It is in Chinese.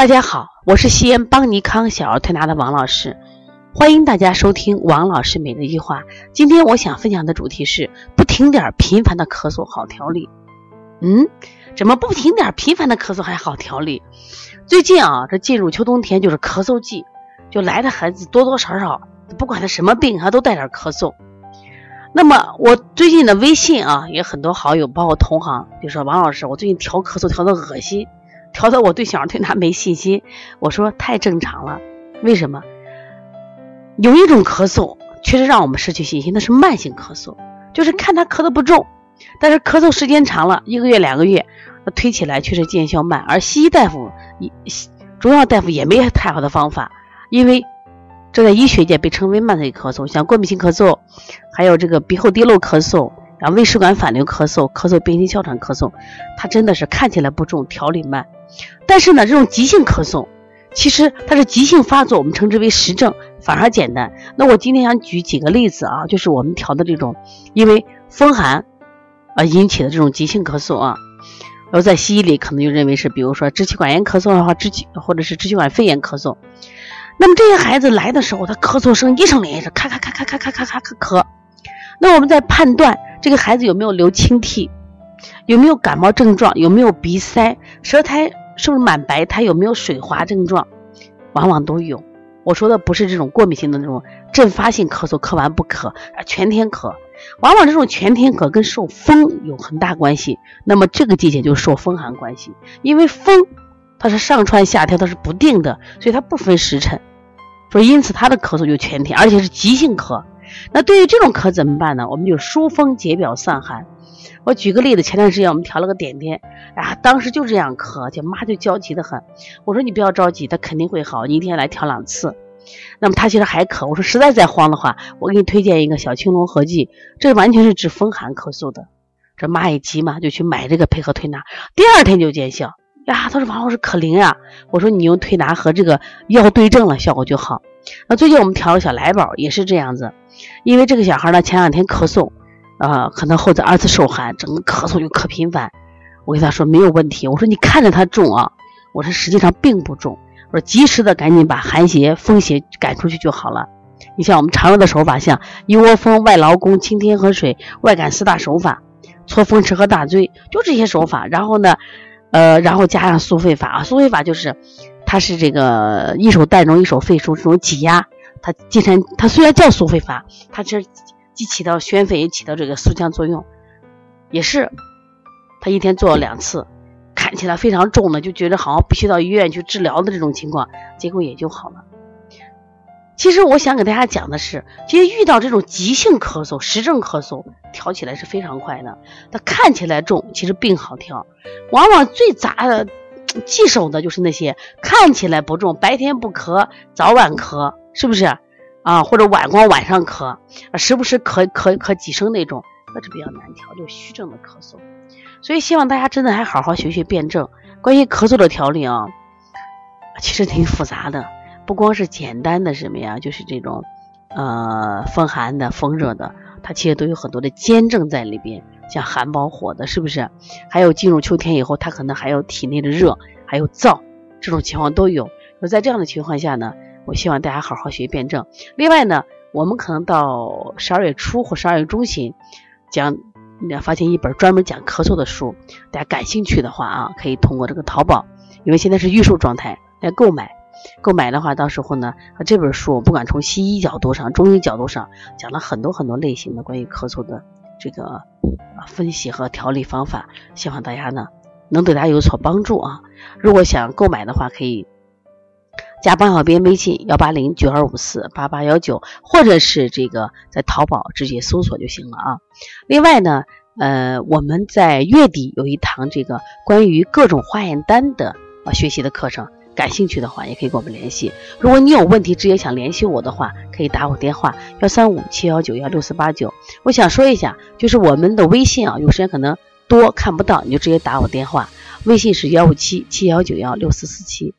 大家好，我是西安邦尼康小儿推拿的王老师，欢迎大家收听王老师每日一话。今天我想分享的主题是不停点频繁的咳嗽好调理。嗯，怎么不停点频繁的咳嗽还好调理？最近啊，这进入秋冬天就是咳嗽季，就来的孩子多多少少，不管他什么病，他都带点咳嗽。那么我最近的微信啊，也很多好友，包括同行，就说王老师，我最近调咳嗽调的恶心。调的我对小儿推拿没信心，我说太正常了。为什么？有一种咳嗽确实让我们失去信心，那是慢性咳嗽，就是看他咳的不重，但是咳嗽时间长了，一个月两个月，推起来确实见效慢。而西医大夫、中药大夫也没太好的方法，因为这在医学界被称为慢性咳嗽，像过敏性咳嗽，还有这个鼻后滴漏咳嗽。然后胃食管反流咳嗽、咳嗽变性哮喘咳嗽，它真的是看起来不重，调理慢。但是呢，这种急性咳嗽，其实它是急性发作，我们称之为实症，反而简单。那我今天想举几个例子啊，就是我们调的这种因为风寒而引起的这种急性咳嗽啊。然后在西医里可能就认为是，比如说支气管炎咳嗽的话，支气或者是支气管肺炎咳嗽。那么这些孩子来的时候，他咳嗽声一声连一声，咔咔咔咔咔咔咔咔咳咳。那我们在判断。这个孩子有没有流清涕？有没有感冒症状？有没有鼻塞？舌苔是不是满白？苔？有没有水滑症状？往往都有。我说的不是这种过敏性的那种阵发性咳嗽，咳完不咳，全天咳。往往这种全天咳跟受风有很大关系。那么这个季节就受风寒关系，因为风它是上窜下跳，它是不定的，所以它不分时辰。所以因此他的咳嗽就全天，而且是急性咳。那对于这种咳怎么办呢？我们就疏风解表散寒。我举个例子，前段时间我们调了个点点，啊，当时就这样咳，就妈就焦急的很。我说你不要着急，他肯定会好，你一天来调两次。那么他其实还咳，我说实在再慌的话，我给你推荐一个小青龙合剂，这完全是治风寒咳嗽的。这妈一急嘛，就去买这个配合推拿，第二天就见效。呀，他说王老师可灵啊！我说你用推拿和这个药对症了，效果就好。那最近我们调了小来宝，也是这样子。因为这个小孩呢，前两天咳嗽，啊，可能后者二次受寒，整个咳嗽就可频繁。我跟他说没有问题，我说你看着他重啊，我说实际上并不重，我说及时的赶紧把寒邪、风邪赶出去就好了。你像我们常用的手法，像一窝蜂、外劳宫、清天河水、外感四大手法、搓风池和大椎，就这些手法。然后呢，呃，然后加上苏肺法啊，苏肺法就是，它是这个一手带中，一手肺出这种挤压。它既然它虽然叫苏肺法，它这既起到宣肺，也起到这个肃降作用，也是。他一天做了两次，看起来非常重的，就觉得好像必须到医院去治疗的这种情况，结果也就好了。其实我想给大家讲的是，其实遇到这种急性咳嗽、实症咳嗽，调起来是非常快的。它看起来重，其实病好调。往往最杂的、棘手的就是那些看起来不重，白天不咳，早晚咳。是不是啊？或者晚光晚上咳，时不时咳咳咳几声那种，那是比较难调，就虚症的咳嗽。所以希望大家真的还好好学学辩证。关于咳嗽的调理啊，其实挺复杂的，不光是简单的什么呀，就是这种呃风寒的、风热的，它其实都有很多的兼症在里边，像寒包火的，是不是？还有进入秋天以后，它可能还有体内的热，还有燥，这种情况都有。那在这样的情况下呢？我希望大家好好学辩证。另外呢，我们可能到十二月初或十二月中旬讲，发现一本专门讲咳嗽的书。大家感兴趣的话啊，可以通过这个淘宝，因为现在是预售状态来购买。购买的话，到时候呢，这本书我不管从西医角度上、中医角度上，讲了很多很多类型的关于咳嗽的这个分析和调理方法。希望大家呢能对大家有所帮助啊。如果想购买的话，可以。加帮小编微信幺八零九二五四八八幺九，或者是这个在淘宝直接搜索就行了啊。另外呢，呃，我们在月底有一堂这个关于各种化验单的啊学习的课程，感兴趣的话也可以跟我们联系。如果你有问题直接想联系我的话，可以打我电话幺三五七幺九幺六四八九。我想说一下，就是我们的微信啊，有时间可能多看不到，你就直接打我电话，微信是幺五七七幺九幺六四四七。